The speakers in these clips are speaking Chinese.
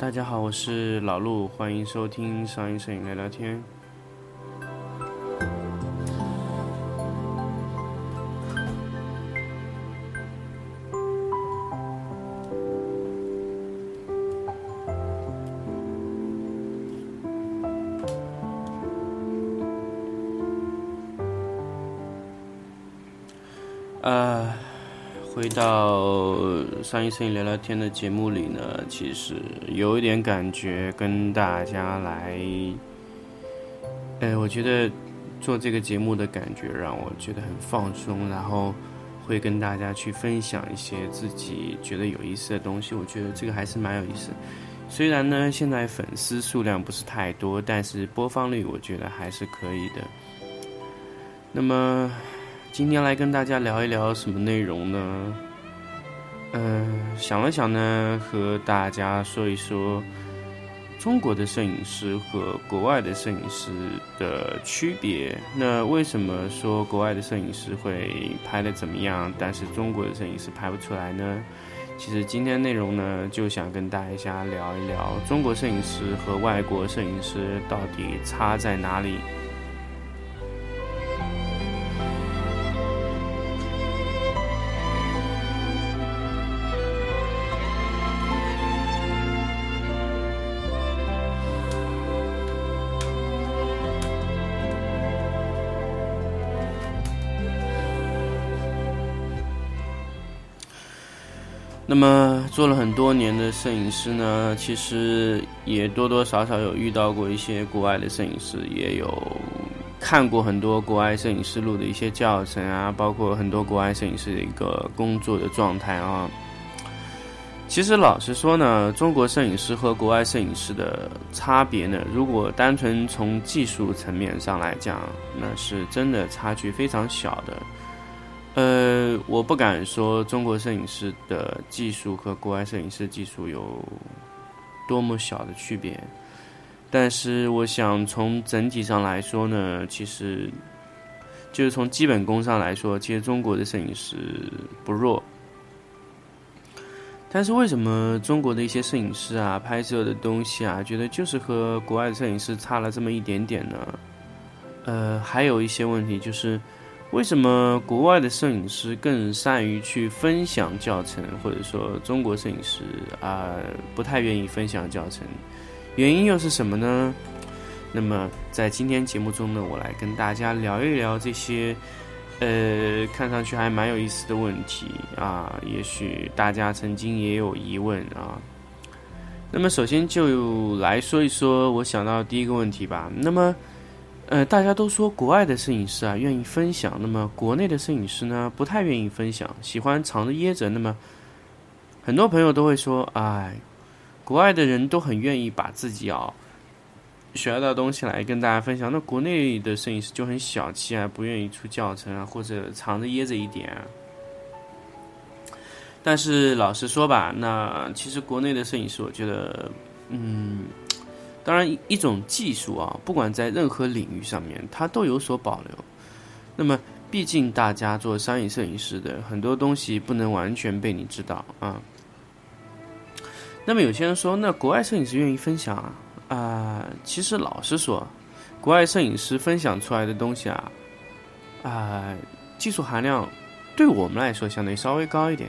大家好，我是老陆，欢迎收听上音摄影聊聊天。上一摄影聊聊天的节目里呢，其实有一点感觉跟大家来，呃，我觉得做这个节目的感觉让我觉得很放松，然后会跟大家去分享一些自己觉得有意思的东西，我觉得这个还是蛮有意思。虽然呢，现在粉丝数量不是太多，但是播放率我觉得还是可以的。那么。今天来跟大家聊一聊什么内容呢？嗯，想了想呢，和大家说一说中国的摄影师和国外的摄影师的区别。那为什么说国外的摄影师会拍的怎么样，但是中国的摄影师拍不出来呢？其实今天内容呢，就想跟大家聊一聊中国摄影师和外国摄影师到底差在哪里。那么做了很多年的摄影师呢，其实也多多少少有遇到过一些国外的摄影师，也有看过很多国外摄影师录的一些教程啊，包括很多国外摄影师的一个工作的状态啊。其实老实说呢，中国摄影师和国外摄影师的差别呢，如果单纯从技术层面上来讲，那是真的差距非常小的。呃，我不敢说中国摄影师的技术和国外摄影师技术有多么小的区别，但是我想从整体上来说呢，其实就是从基本功上来说，其实中国的摄影师不弱。但是为什么中国的一些摄影师啊，拍摄的东西啊，觉得就是和国外的摄影师差了这么一点点呢？呃，还有一些问题就是。为什么国外的摄影师更善于去分享教程，或者说中国摄影师啊不太愿意分享教程？原因又是什么呢？那么在今天节目中呢，我来跟大家聊一聊这些，呃，看上去还蛮有意思的问题啊。也许大家曾经也有疑问啊。那么首先就来说一说我想到第一个问题吧。那么。呃，大家都说国外的摄影师啊愿意分享，那么国内的摄影师呢不太愿意分享，喜欢藏着掖着。那么很多朋友都会说，哎，国外的人都很愿意把自己啊学到的东西来跟大家分享，那国内的摄影师就很小气啊，不愿意出教程啊，或者藏着掖着一点。但是老实说吧，那其实国内的摄影师，我觉得，嗯。当然，一种技术啊，不管在任何领域上面，它都有所保留。那么，毕竟大家做商业摄影师的很多东西不能完全被你知道啊。那么，有些人说，那国外摄影师愿意分享啊？啊，其实老实说，国外摄影师分享出来的东西啊，啊，技术含量对我们来说相对稍微高一点，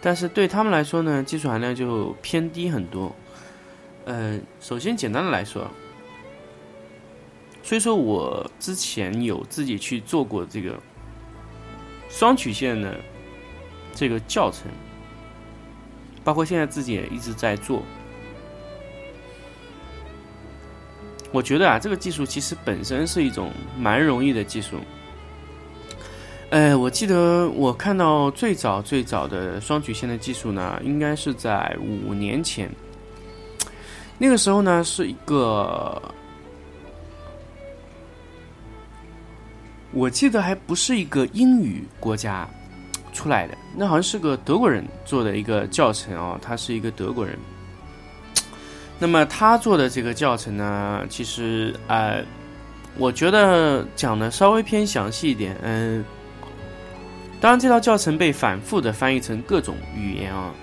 但是对他们来说呢，技术含量就偏低很多。呃，首先简单的来说，所以说我之前有自己去做过这个双曲线的这个教程，包括现在自己也一直在做。我觉得啊，这个技术其实本身是一种蛮容易的技术。呃，我记得我看到最早最早的双曲线的技术呢，应该是在五年前。那个时候呢，是一个，我记得还不是一个英语国家出来的，那好像是个德国人做的一个教程哦，他是一个德国人。那么他做的这个教程呢，其实呃，我觉得讲的稍微偏详细一点，嗯，当然这套教程被反复的翻译成各种语言啊。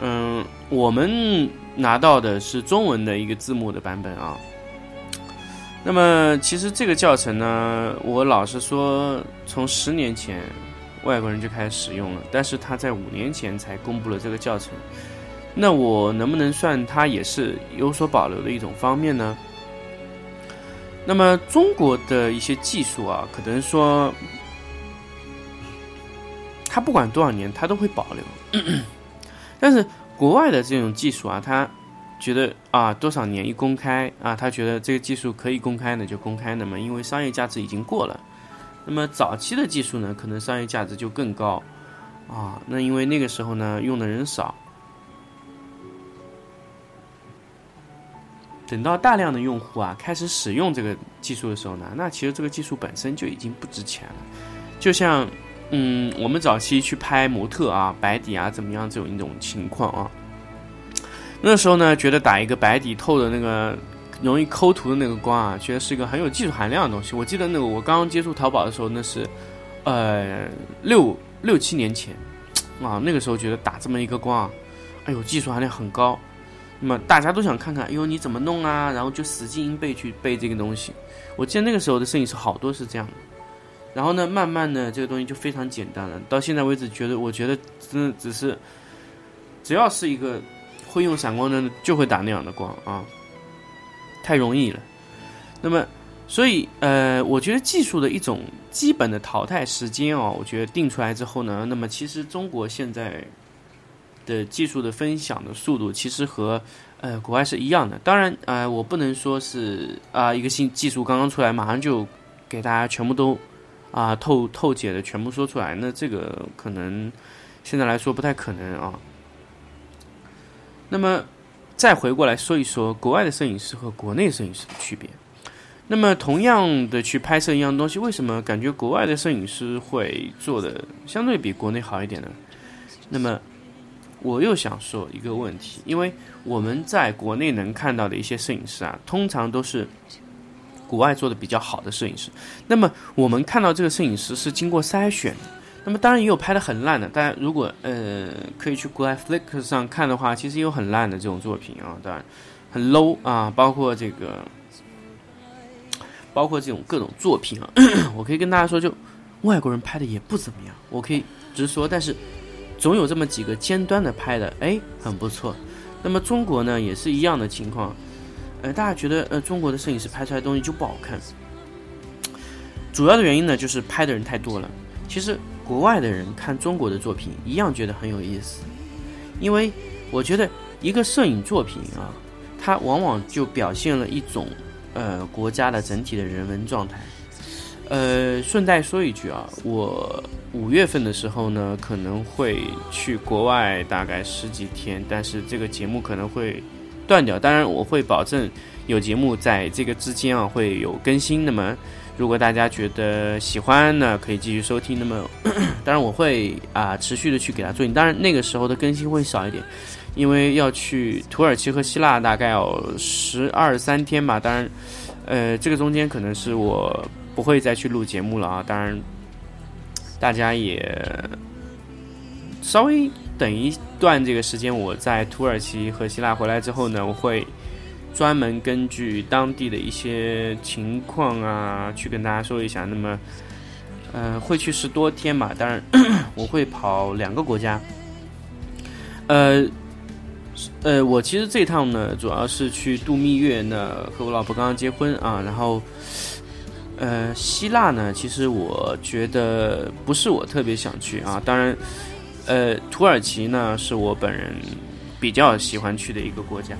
嗯，我们拿到的是中文的一个字幕的版本啊。那么其实这个教程呢，我老实说，从十年前外国人就开始使用了，但是他在五年前才公布了这个教程。那我能不能算它也是有所保留的一种方面呢？那么中国的一些技术啊，可能说，它不管多少年，它都会保留。但是国外的这种技术啊，他觉得啊，多少年一公开啊，他觉得这个技术可以公开呢，就公开那么，因为商业价值已经过了。那么早期的技术呢，可能商业价值就更高啊。那因为那个时候呢，用的人少。等到大量的用户啊开始使用这个技术的时候呢，那其实这个技术本身就已经不值钱了。就像，嗯，我们早期去拍模特啊、白底啊怎么样这种一种情况啊，那时候呢觉得打一个白底透的那个容易抠图的那个光啊，觉得是一个很有技术含量的东西。我记得那个我刚刚接触淘宝的时候，那是，呃，六六七年前，啊，那个时候觉得打这么一个光啊，哎呦，技术含量很高。那么大家都想看看，哎呦你怎么弄啊？然后就死记硬背去背这个东西。我记得那个时候的摄影师好多是这样的。然后呢，慢慢的这个东西就非常简单了。到现在为止，觉得我觉得真的只是，只要是一个会用闪光灯，就会打那样的光啊，太容易了。那么，所以呃，我觉得技术的一种基本的淘汰时间哦，我觉得定出来之后呢，那么其实中国现在。的技术的分享的速度其实和呃国外是一样的。当然，呃，我不能说是啊一个新技术刚刚出来，马上就给大家全部都啊透透解的全部说出来。那这个可能现在来说不太可能啊。那么再回过来说一说国外的摄影师和国内摄影师的区别。那么同样的去拍摄一样东西，为什么感觉国外的摄影师会做的相对比国内好一点呢？那么我又想说一个问题，因为我们在国内能看到的一些摄影师啊，通常都是国外做的比较好的摄影师。那么我们看到这个摄影师是经过筛选的，那么当然也有拍的很烂的。大家如果呃可以去国外 Flickr 上看的话，其实也有很烂的这种作品啊，当然很 low 啊，包括这个，包括这种各种作品啊，我可以跟大家说，就外国人拍的也不怎么样，我可以直说，但是。总有这么几个尖端的拍的，哎，很不错。那么中国呢，也是一样的情况。呃，大家觉得，呃，中国的摄影师拍出来的东西就不好看。主要的原因呢，就是拍的人太多了。其实国外的人看中国的作品，一样觉得很有意思。因为我觉得一个摄影作品啊，它往往就表现了一种呃国家的整体的人文状态。呃，顺带说一句啊，我五月份的时候呢，可能会去国外大概十几天，但是这个节目可能会断掉。当然，我会保证有节目在这个之间啊会有更新。那么，如果大家觉得喜欢呢，可以继续收听。那么，当然我会啊持续的去给他做。当然，那个时候的更新会少一点，因为要去土耳其和希腊，大概要十二三天吧。当然，呃，这个中间可能是我。不会再去录节目了啊！当然，大家也稍微等一段这个时间。我在土耳其和希腊回来之后呢，我会专门根据当地的一些情况啊，去跟大家说一下。那么，呃，会去十多天嘛？当然，我会跑两个国家。呃，呃，我其实这趟呢，主要是去度蜜月呢，和我老婆刚刚结婚啊，然后。呃，希腊呢，其实我觉得不是我特别想去啊。当然，呃，土耳其呢是我本人比较喜欢去的一个国家。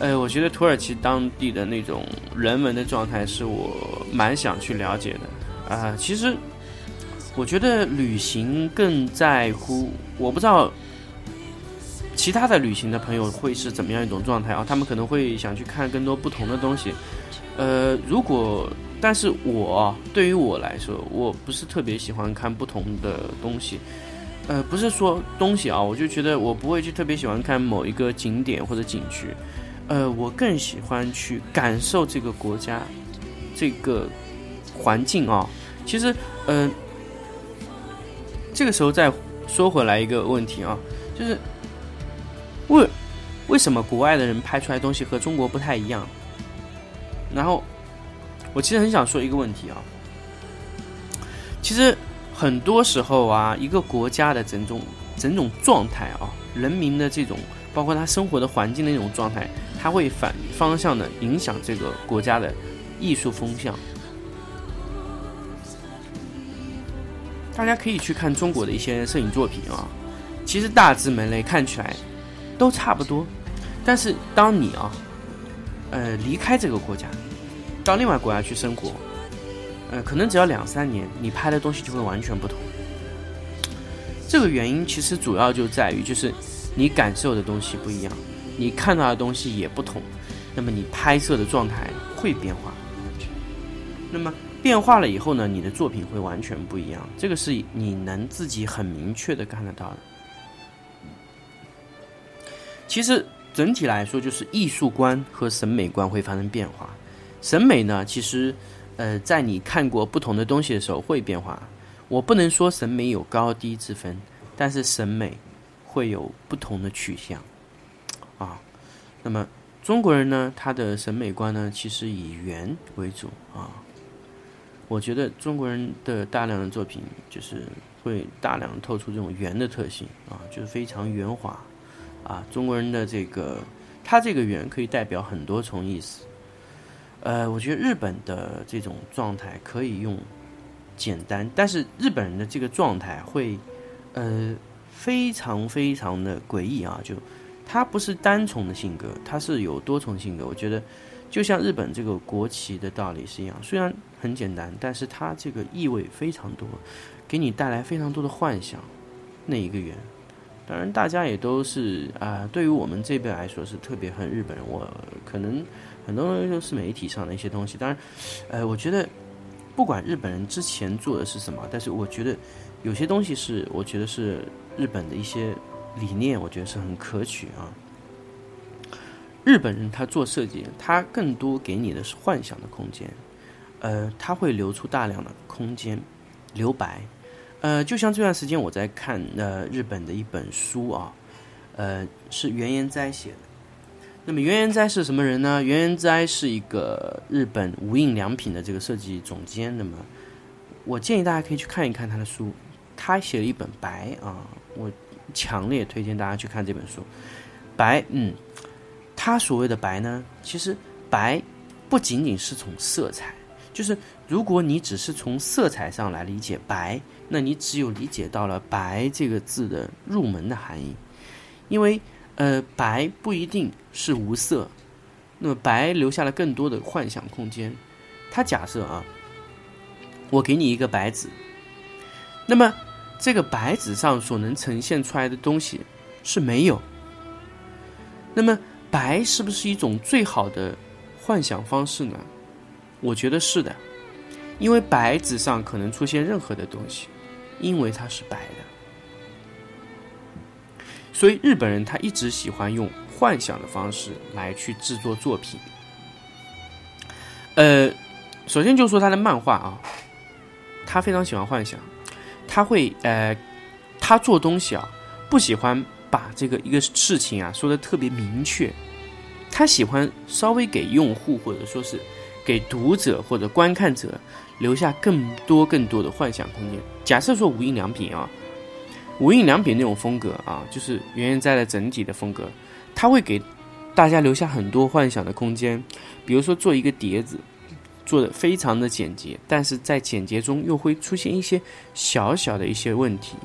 呃，我觉得土耳其当地的那种人文的状态是我蛮想去了解的啊。其实，我觉得旅行更在乎，我不知道其他的旅行的朋友会是怎么样一种状态啊。他们可能会想去看更多不同的东西。呃，如果但是我对于我来说，我不是特别喜欢看不同的东西，呃，不是说东西啊，我就觉得我不会去特别喜欢看某一个景点或者景区，呃，我更喜欢去感受这个国家这个环境啊。其实，嗯，这个时候再说回来一个问题啊，就是为为什么国外的人拍出来东西和中国不太一样？然后我其实很想说一个问题啊，其实很多时候啊，一个国家的整种整种状态啊，人民的这种包括他生活的环境的那种状态，它会反方向的影响这个国家的艺术风向。大家可以去看中国的一些摄影作品啊，其实大致门类看起来都差不多，但是当你啊，呃，离开这个国家，到另外国家去生活，呃，可能只要两三年，你拍的东西就会完全不同。这个原因其实主要就在于，就是你感受的东西不一样，你看到的东西也不同，那么你拍摄的状态会变化。那么。变化了以后呢，你的作品会完全不一样，这个是你能自己很明确的看得到的。其实整体来说，就是艺术观和审美观会发生变化。审美呢，其实呃，在你看过不同的东西的时候会变化。我不能说审美有高低之分，但是审美会有不同的取向啊。那么中国人呢，他的审美观呢，其实以圆为主啊。我觉得中国人的大量的作品就是会大量透出这种圆的特性啊，就是非常圆滑啊。中国人的这个，它这个圆可以代表很多重意思。呃，我觉得日本的这种状态可以用简单，但是日本人的这个状态会呃非常非常的诡异啊，就他不是单重的性格，他是有多重性格。我觉得。就像日本这个国旗的道理是一样，虽然很简单，但是它这个意味非常多，给你带来非常多的幻想。那一个圆，当然大家也都是啊，对于我们这边来说是特别恨日本人。我可能很多人都是媒体上的一些东西，当然，呃，我觉得不管日本人之前做的是什么，但是我觉得有些东西是我觉得是日本的一些理念，我觉得是很可取啊。日本人他做设计，他更多给你的是幻想的空间，呃，他会留出大量的空间，留白，呃，就像这段时间我在看呃日本的一本书啊，呃，是原研哉写的。那么原研哉是什么人呢？原研哉是一个日本无印良品的这个设计总监。那么我建议大家可以去看一看他的书，他写了一本白啊，我强烈推荐大家去看这本书，白，嗯。他所谓的白呢，其实白不仅仅是从色彩，就是如果你只是从色彩上来理解白，那你只有理解到了白这个字的入门的含义，因为呃白不一定是无色，那么白留下了更多的幻想空间。他假设啊，我给你一个白纸，那么这个白纸上所能呈现出来的东西是没有，那么。白是不是一种最好的幻想方式呢？我觉得是的，因为白纸上可能出现任何的东西，因为它是白的。所以日本人他一直喜欢用幻想的方式来去制作作品。呃，首先就说他的漫画啊，他非常喜欢幻想，他会呃，他做东西啊，不喜欢。把这个一个事情啊说的特别明确，他喜欢稍微给用户或者说是给读者或者观看者留下更多更多的幻想空间。假设说无印良品啊，无印良品那种风格啊，就是原研哉的整体的风格，他会给大家留下很多幻想的空间。比如说做一个碟子，做的非常的简洁，但是在简洁中又会出现一些小小的一些问题。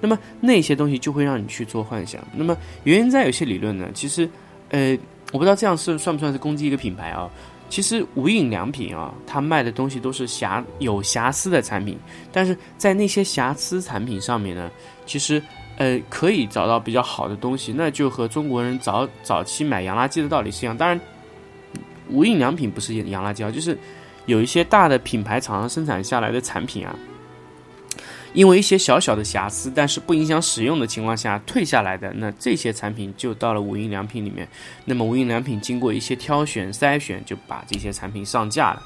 那么那些东西就会让你去做幻想。那么原因在有些理论呢，其实，呃，我不知道这样是算不算是攻击一个品牌啊？其实无印良品啊，它卖的东西都是瑕有瑕疵的产品，但是在那些瑕疵产品上面呢，其实呃可以找到比较好的东西。那就和中国人早早期买洋垃圾的道理是一样。当然，无印良品不是洋垃圾啊，就是有一些大的品牌厂商生产下来的产品啊。因为一些小小的瑕疵，但是不影响使用的情况下退下来的，那这些产品就到了无印良品里面。那么无印良品经过一些挑选筛选，就把这些产品上架了，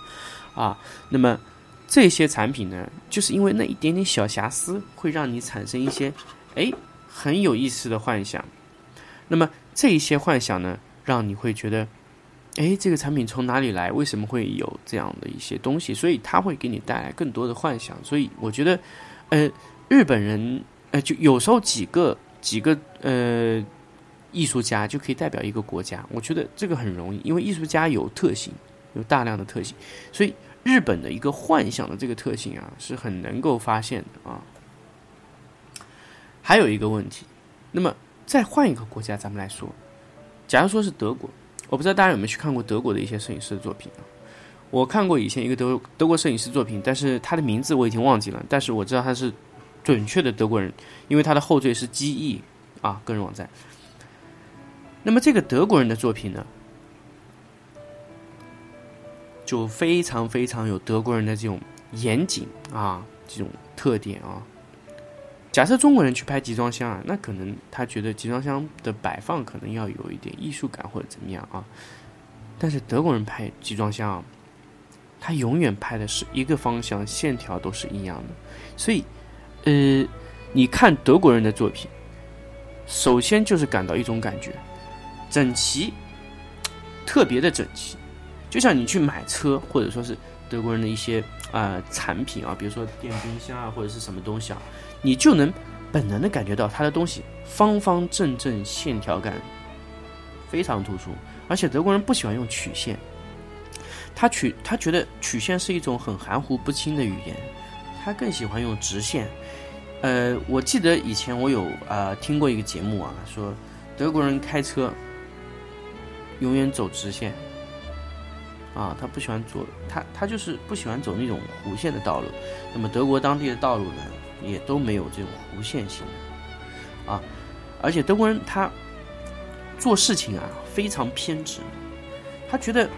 啊，那么这些产品呢，就是因为那一点点小瑕疵，会让你产生一些，哎，很有意思的幻想。那么这一些幻想呢，让你会觉得，哎，这个产品从哪里来？为什么会有这样的一些东西？所以它会给你带来更多的幻想。所以我觉得，呃，日本人，呃，就有时候几个几个呃艺术家就可以代表一个国家。我觉得这个很容易，因为艺术家有特性，有大量的特性，所以日本的一个幻想的这个特性啊，是很能够发现的啊。还有一个问题，那么。再换一个国家，咱们来说，假如说是德国，我不知道大家有没有去看过德国的一些摄影师的作品啊？我看过以前一个德德国摄影师作品，但是他的名字我已经忘记了，但是我知道他是准确的德国人，因为他的后缀是 GE 啊，个人网站。那么这个德国人的作品呢，就非常非常有德国人的这种严谨啊，这种特点啊。假设中国人去拍集装箱啊，那可能他觉得集装箱的摆放可能要有一点艺术感或者怎么样啊。但是德国人拍集装箱啊，他永远拍的是一个方向，线条都是一样的。所以，呃，你看德国人的作品，首先就是感到一种感觉，整齐，特别的整齐。就像你去买车，或者说是德国人的一些啊产品啊，比如说电冰箱啊，或者是什么东西啊。你就能本能的感觉到他的东西方方正正，线条感非常突出。而且德国人不喜欢用曲线，他曲他觉得曲线是一种很含糊不清的语言，他更喜欢用直线。呃，我记得以前我有啊听过一个节目啊，说德国人开车永远走直线，啊，他不喜欢走他他就是不喜欢走那种弧线的道路。那么德国当地的道路呢？也都没有这种弧线型的啊，而且德国人他做事情啊非常偏执，他觉得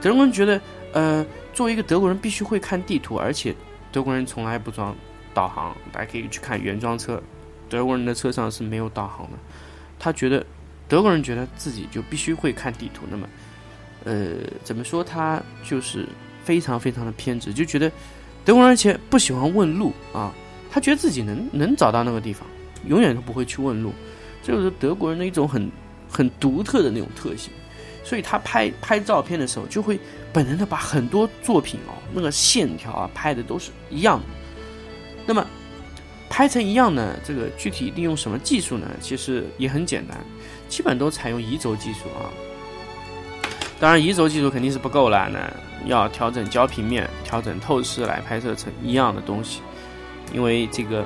德国人觉得呃，作为一个德国人必须会看地图，而且德国人从来不装导航，大家可以去看原装车，德国人的车上是没有导航的。他觉得德国人觉得自己就必须会看地图，那么呃怎么说他就是非常非常的偏执，就觉得德国人而且不喜欢问路啊。他觉得自己能能找到那个地方，永远都不会去问路，这就是德国人的一种很很独特的那种特性。所以他拍拍照片的时候，就会本能的把很多作品哦，那个线条啊拍的都是一样的。那么拍成一样呢，这个具体利用什么技术呢？其实也很简单，基本都采用移轴技术啊。当然，移轴技术肯定是不够了，那要调整焦平面、调整透视来拍摄成一样的东西。因为这个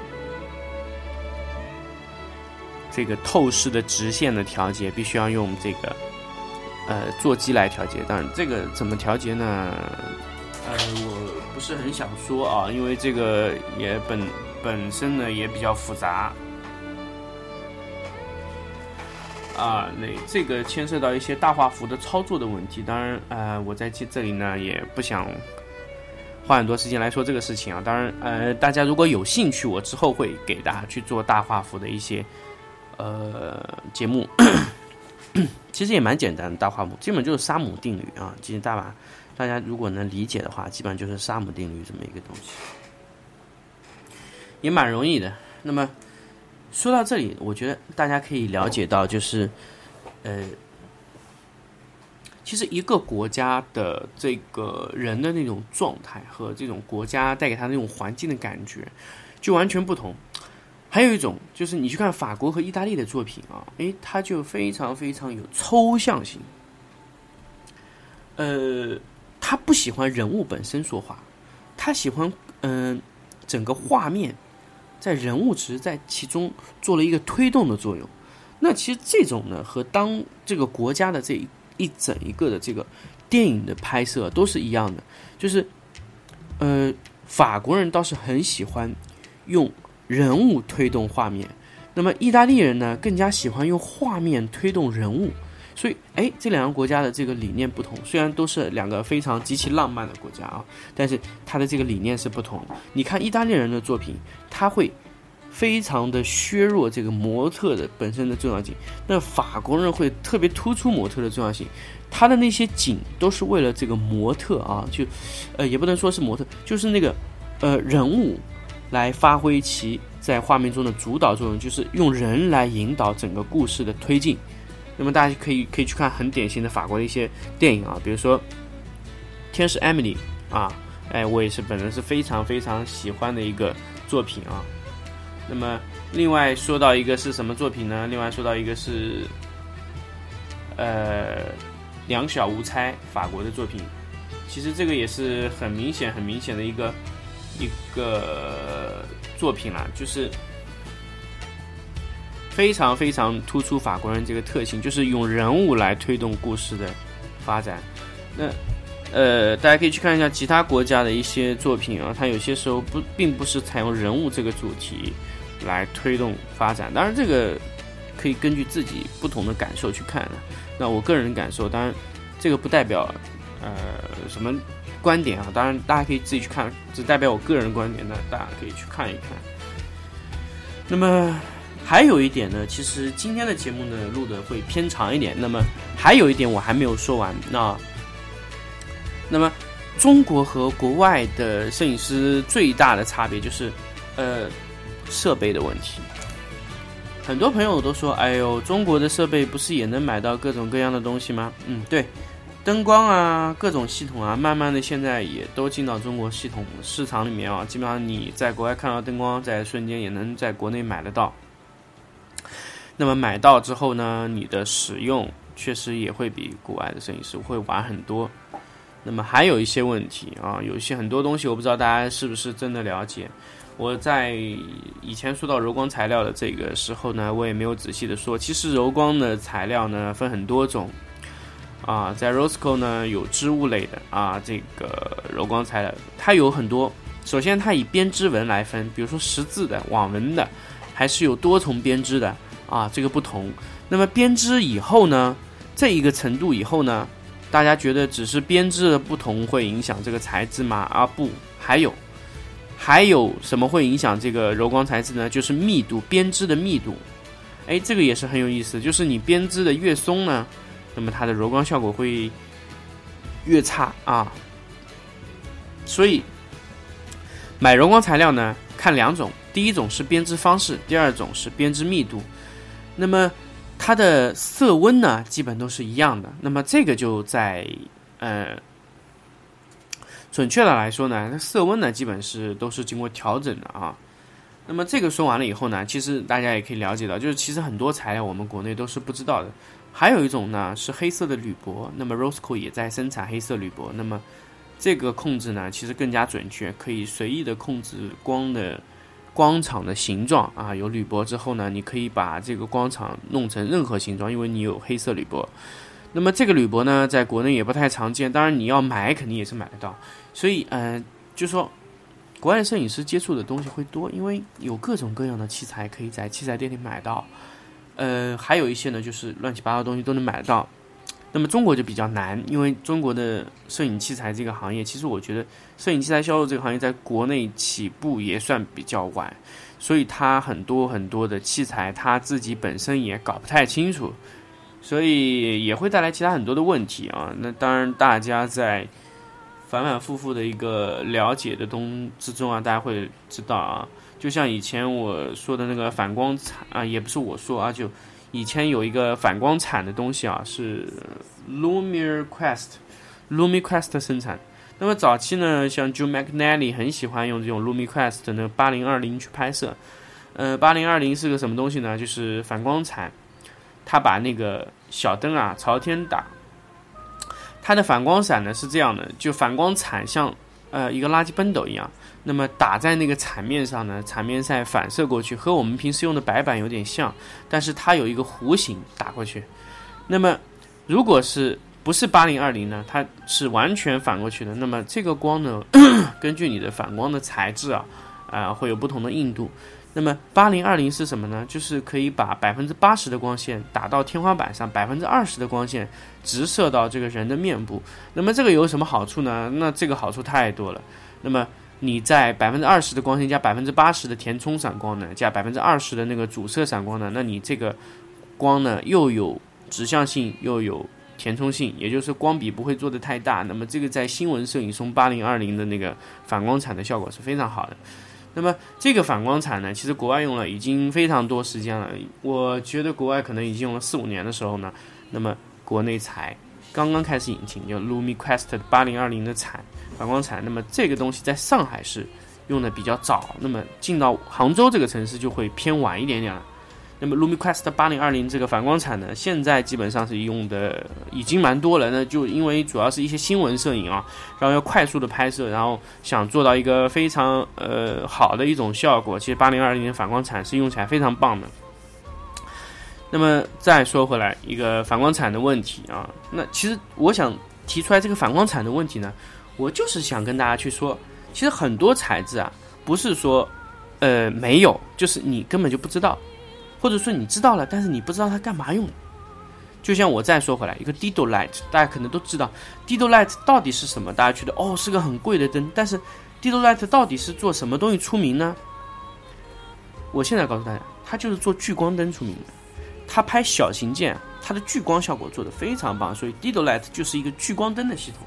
这个透视的直线的调节，必须要用这个呃座机来调节。当然，这个怎么调节呢？呃，我不是很想说啊，因为这个也本本身呢也比较复杂啊。那这个牵涉到一些大画幅的操作的问题。当然，呃，我在这这里呢也不想。花很多时间来说这个事情啊，当然，呃，大家如果有兴趣，我之后会给大家去做大画幅的一些呃节目。其实也蛮简单的，大画幅基本就是沙姆定律啊。其实大把大家如果能理解的话，基本上就是沙姆定律这么一个东西，也蛮容易的。那么说到这里，我觉得大家可以了解到，就是呃。其实一个国家的这个人的那种状态和这种国家带给他那种环境的感觉，就完全不同。还有一种就是你去看法国和意大利的作品啊，诶，它就非常非常有抽象性。呃，他不喜欢人物本身说话，他喜欢嗯整个画面在人物只是在其中做了一个推动的作用。那其实这种呢，和当这个国家的这一。一整一个的这个电影的拍摄都是一样的，就是，呃，法国人倒是很喜欢用人物推动画面，那么意大利人呢更加喜欢用画面推动人物，所以，哎，这两个国家的这个理念不同，虽然都是两个非常极其浪漫的国家啊，但是它的这个理念是不同。你看意大利人的作品，他会。非常的削弱这个模特的本身的重要性，那法国人会特别突出模特的重要性，他的那些景都是为了这个模特啊，就，呃，也不能说是模特，就是那个，呃，人物来发挥其在画面中的主导作用，就是用人来引导整个故事的推进，那么大家可以可以去看很典型的法国的一些电影啊，比如说《天使艾米丽》啊，哎，我也是本人是非常非常喜欢的一个作品啊。那么另外说到一个是什么作品呢？另外说到一个是呃《两小无猜》法国的作品，其实这个也是很明显很明显的一个一个作品啦，就是。非常非常突出法国人这个特性，就是用人物来推动故事的发展。那呃，大家可以去看一下其他国家的一些作品啊，它有些时候不并不是采用人物这个主题来推动发展。当然，这个可以根据自己不同的感受去看。那我个人感受，当然这个不代表呃什么观点啊。当然，大家可以自己去看，只代表我个人观点。那大家可以去看一看。那么。还有一点呢，其实今天的节目呢录的会偏长一点。那么还有一点我还没有说完。那那么中国和国外的摄影师最大的差别就是，呃，设备的问题。很多朋友都说：“哎呦，中国的设备不是也能买到各种各样的东西吗？”嗯，对，灯光啊，各种系统啊，慢慢的现在也都进到中国系统市场里面啊。基本上你在国外看到灯光，在瞬间也能在国内买得到。那么买到之后呢，你的使用确实也会比国外的摄影师会晚很多。那么还有一些问题啊，有一些很多东西我不知道大家是不是真的了解。我在以前说到柔光材料的这个时候呢，我也没有仔细的说。其实柔光的材料呢分很多种啊，在 Rosco 呢有织物类的啊，这个柔光材料它有很多。首先它以编织纹来分，比如说十字的、网纹的，还是有多重编织的。啊，这个不同。那么编织以后呢，这一个程度以后呢，大家觉得只是编织的不同会影响这个材质吗？啊不，还有，还有什么会影响这个柔光材质呢？就是密度，编织的密度。哎，这个也是很有意思，就是你编织的越松呢，那么它的柔光效果会越差啊。所以买柔光材料呢，看两种，第一种是编织方式，第二种是编织密度。那么它的色温呢，基本都是一样的。那么这个就在呃，准确的来说呢，它色温呢基本是都是经过调整的啊。那么这个说完了以后呢，其实大家也可以了解到，就是其实很多材料我们国内都是不知道的。还有一种呢是黑色的铝箔，那么 Rosco 也在生产黑色铝箔。那么这个控制呢，其实更加准确，可以随意的控制光的。光场的形状啊，有铝箔之后呢，你可以把这个光场弄成任何形状，因为你有黑色铝箔。那么这个铝箔呢，在国内也不太常见，当然你要买肯定也是买得到。所以，嗯，就说国外摄影师接触的东西会多，因为有各种各样的器材可以在器材店里买到。呃，还有一些呢，就是乱七八糟东西都能买得到。那么中国就比较难，因为中国的摄影器材这个行业，其实我觉得摄影器材销售这个行业在国内起步也算比较晚，所以它很多很多的器材，它自己本身也搞不太清楚，所以也会带来其他很多的问题啊。那当然，大家在反反复复的一个了解的东之中啊，大家会知道啊，就像以前我说的那个反光彩啊，也不是我说啊，就。以前有一个反光铲的东西啊，是 Lumiere Quest，Lumiere Quest 生产。那么早期呢，像 Joe McNally 很喜欢用这种 Lumiere Quest 的那八零二零去拍摄。呃，八零二零是个什么东西呢？就是反光铲，它把那个小灯啊朝天打。它的反光伞呢是这样的，就反光铲像呃一个垃圾奔斗一样。那么打在那个铲面上呢，铲面再反射过去，和我们平时用的白板有点像，但是它有一个弧形打过去。那么如果是不是八零二零呢？它是完全反过去的。那么这个光呢，根据你的反光的材质啊，啊会有不同的硬度。那么八零二零是什么呢？就是可以把百分之八十的光线打到天花板上，百分之二十的光线直射到这个人的面部。那么这个有什么好处呢？那这个好处太多了。那么你在百分之二十的光线加百分之八十的填充闪光呢，加百分之二十的那个主色闪光呢，那你这个光呢又有指向性又有填充性，也就是光比不会做的太大。那么这个在新闻摄影中八零二零的那个反光铲的效果是非常好的。那么这个反光彩呢，其实国外用了已经非常多时间了。我觉得国外可能已经用了四五年的时候呢，那么国内才刚刚开始引进，叫 LumiQuest 八零二零的彩反光彩。那么这个东西在上海是用的比较早，那么进到杭州这个城市就会偏晚一点点了。那么 LumiQuest 八零二零这个反光铲呢，现在基本上是用的已经蛮多了。那就因为主要是一些新闻摄影啊，然后要快速的拍摄，然后想做到一个非常呃好的一种效果。其实八零二零的反光铲是用起来非常棒的。那么再说回来，一个反光铲的问题啊，那其实我想提出来这个反光铲的问题呢，我就是想跟大家去说，其实很多材质啊，不是说呃没有，就是你根本就不知道。或者说你知道了，但是你不知道它干嘛用。就像我再说回来，一个 Dido Light，大家可能都知道，Dido Light 到底是什么？大家觉得哦是个很贵的灯，但是 Dido Light 到底是做什么东西出名呢？我现在告诉大家，它就是做聚光灯出名的。它拍小型件，它的聚光效果做得非常棒，所以 Dido Light 就是一个聚光灯的系统。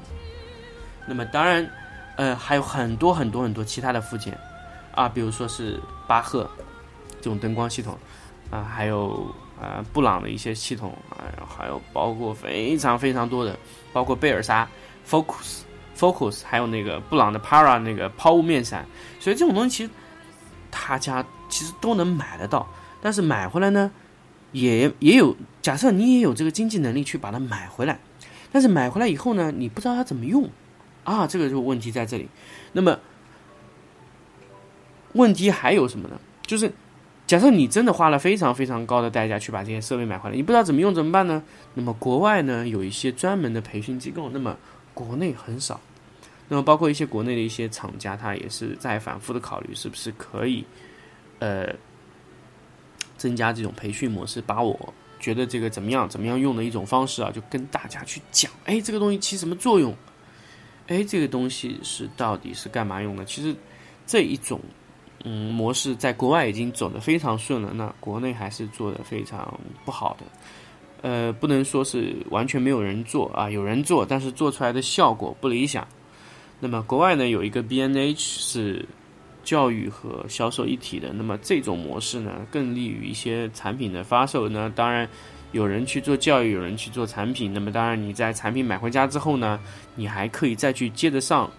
那么当然，呃，还有很多很多很多其他的附件啊，比如说是巴赫这种灯光系统。啊，还有啊，布朗的一些系统啊，还有包括非常非常多的，包括贝尔莎 Focus Focus，还有那个布朗的 Para 那个抛物面闪，所以这种东西其实他家其实都能买得到，但是买回来呢，也也有假设你也有这个经济能力去把它买回来，但是买回来以后呢，你不知道它怎么用啊，这个就问题在这里。那么问题还有什么呢？就是。假设你真的花了非常非常高的代价去把这些设备买回来，你不知道怎么用怎么办呢？那么国外呢有一些专门的培训机构，那么国内很少。那么包括一些国内的一些厂家，他也是在反复的考虑是不是可以，呃，增加这种培训模式，把我觉得这个怎么样怎么样用的一种方式啊，就跟大家去讲，哎，这个东西起什么作用？哎，这个东西是到底是干嘛用的？其实这一种。嗯，模式在国外已经走得非常顺了，那国内还是做的非常不好的。呃，不能说是完全没有人做啊，有人做，但是做出来的效果不理想。那么国外呢，有一个 B N H 是教育和销售一体的，那么这种模式呢，更利于一些产品的发售。那当然，有人去做教育，有人去做产品。那么当然，你在产品买回家之后呢，你还可以再去接着上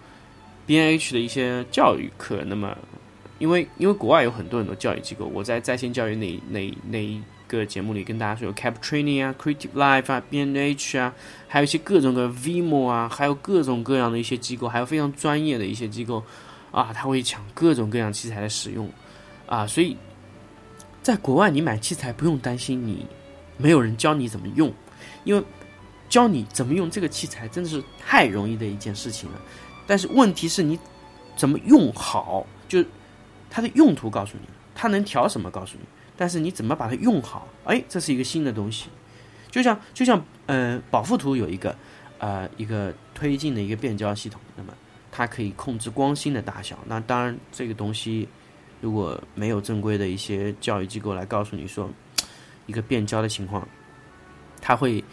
B N H 的一些教育课。那么因为因为国外有很多很多教育机构，我在在线教育那那那一个节目里跟大家说，有 Cap Training 啊，Creative Life 啊，B N H 啊，还有一些各种各 Vimo 啊，还有各种各样的一些机构，还有非常专业的一些机构啊，他会讲各种各样器材的使用啊，所以在国外你买器材不用担心你没有人教你怎么用，因为教你怎么用这个器材真的是太容易的一件事情了，但是问题是你怎么用好就。它的用途告诉你，它能调什么告诉你，但是你怎么把它用好？哎，这是一个新的东西，就像就像呃，保富图有一个呃一个推进的一个变焦系统，那么它可以控制光芯的大小。那当然，这个东西如果没有正规的一些教育机构来告诉你说一个变焦的情况，它会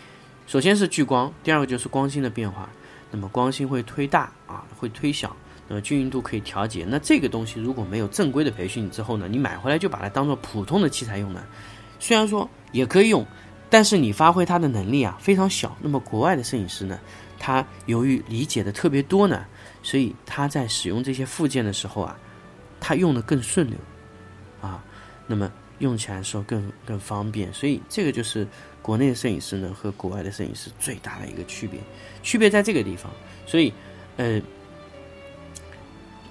首先是聚光，第二个就是光芯的变化，那么光芯会推大啊，会推小。呃，均匀度可以调节。那这个东西如果没有正规的培训之后呢，你买回来就把它当做普通的器材用呢，虽然说也可以用，但是你发挥它的能力啊非常小。那么国外的摄影师呢，他由于理解的特别多呢，所以他在使用这些附件的时候啊，他用的更顺溜啊，那么用起来的时候更更方便。所以这个就是国内的摄影师呢和国外的摄影师最大的一个区别，区别在这个地方。所以，呃。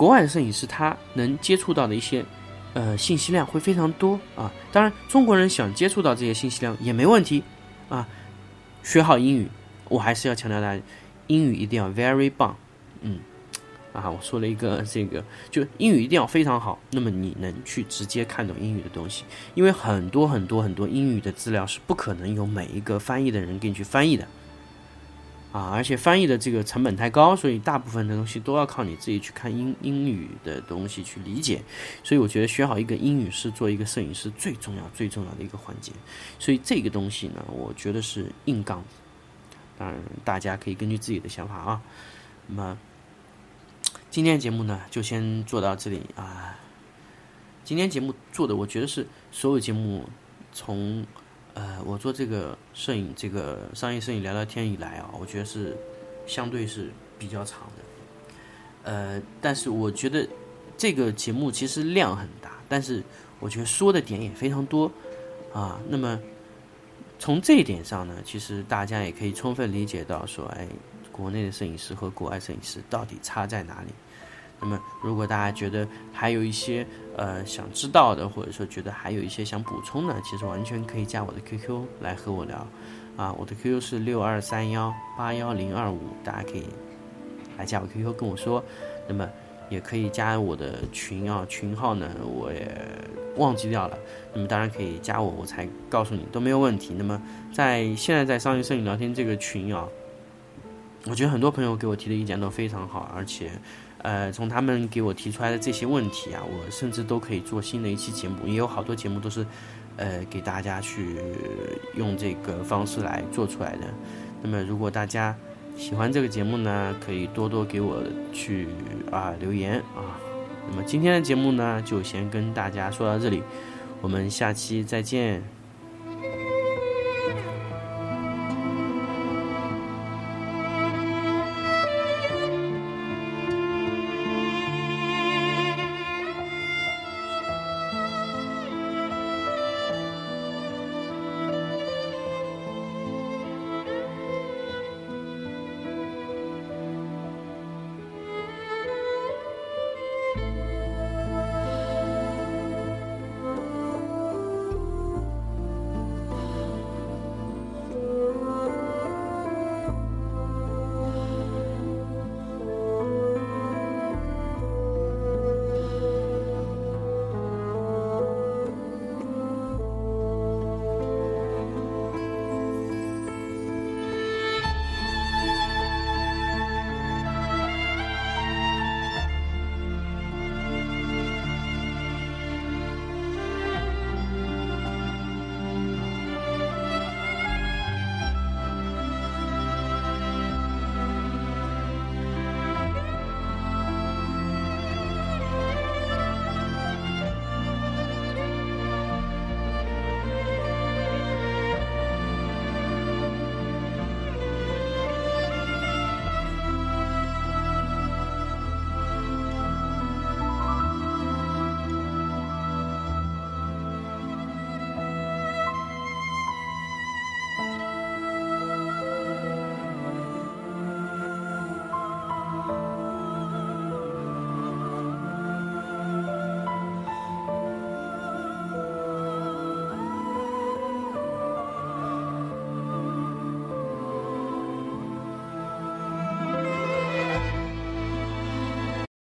国外的摄影师，他能接触到的一些，呃，信息量会非常多啊。当然，中国人想接触到这些信息量也没问题啊。学好英语，我还是要强调大家，英语一定要 very 棒，嗯，啊，我说了一个这个，就英语一定要非常好，那么你能去直接看懂英语的东西，因为很多很多很多英语的资料是不可能有每一个翻译的人给你去翻译的。啊，而且翻译的这个成本太高，所以大部分的东西都要靠你自己去看英英语的东西去理解。所以我觉得学好一个英语是做一个摄影师最重要、最重要的一个环节。所以这个东西呢，我觉得是硬杠。当然，大家可以根据自己的想法啊。那么今天节目呢，就先做到这里啊。今天节目做的，我觉得是所有节目从呃我做这个摄影这个商业摄影聊聊天以来啊，我觉得是相对是比较长的。呃，但是我觉得这个节目其实量很大，但是我觉得说的点也非常多啊。那么从这一点上呢，其实大家也可以充分理解到说，哎，国内的摄影师和国外摄影师到底差在哪里。那么，如果大家觉得还有一些呃想知道的，或者说觉得还有一些想补充的，其实完全可以加我的 QQ 来和我聊啊。我的 QQ 是六二三幺八幺零二五，大家可以来加我 QQ 跟我说。那么也可以加我的群啊，群号呢我也忘记掉了。那么当然可以加我，我才告诉你都没有问题。那么在现在在商业摄影聊天这个群啊，我觉得很多朋友给我提的意见都非常好，而且。呃，从他们给我提出来的这些问题啊，我甚至都可以做新的一期节目，也有好多节目都是，呃，给大家去用这个方式来做出来的。那么，如果大家喜欢这个节目呢，可以多多给我去啊留言啊。那么今天的节目呢，就先跟大家说到这里，我们下期再见。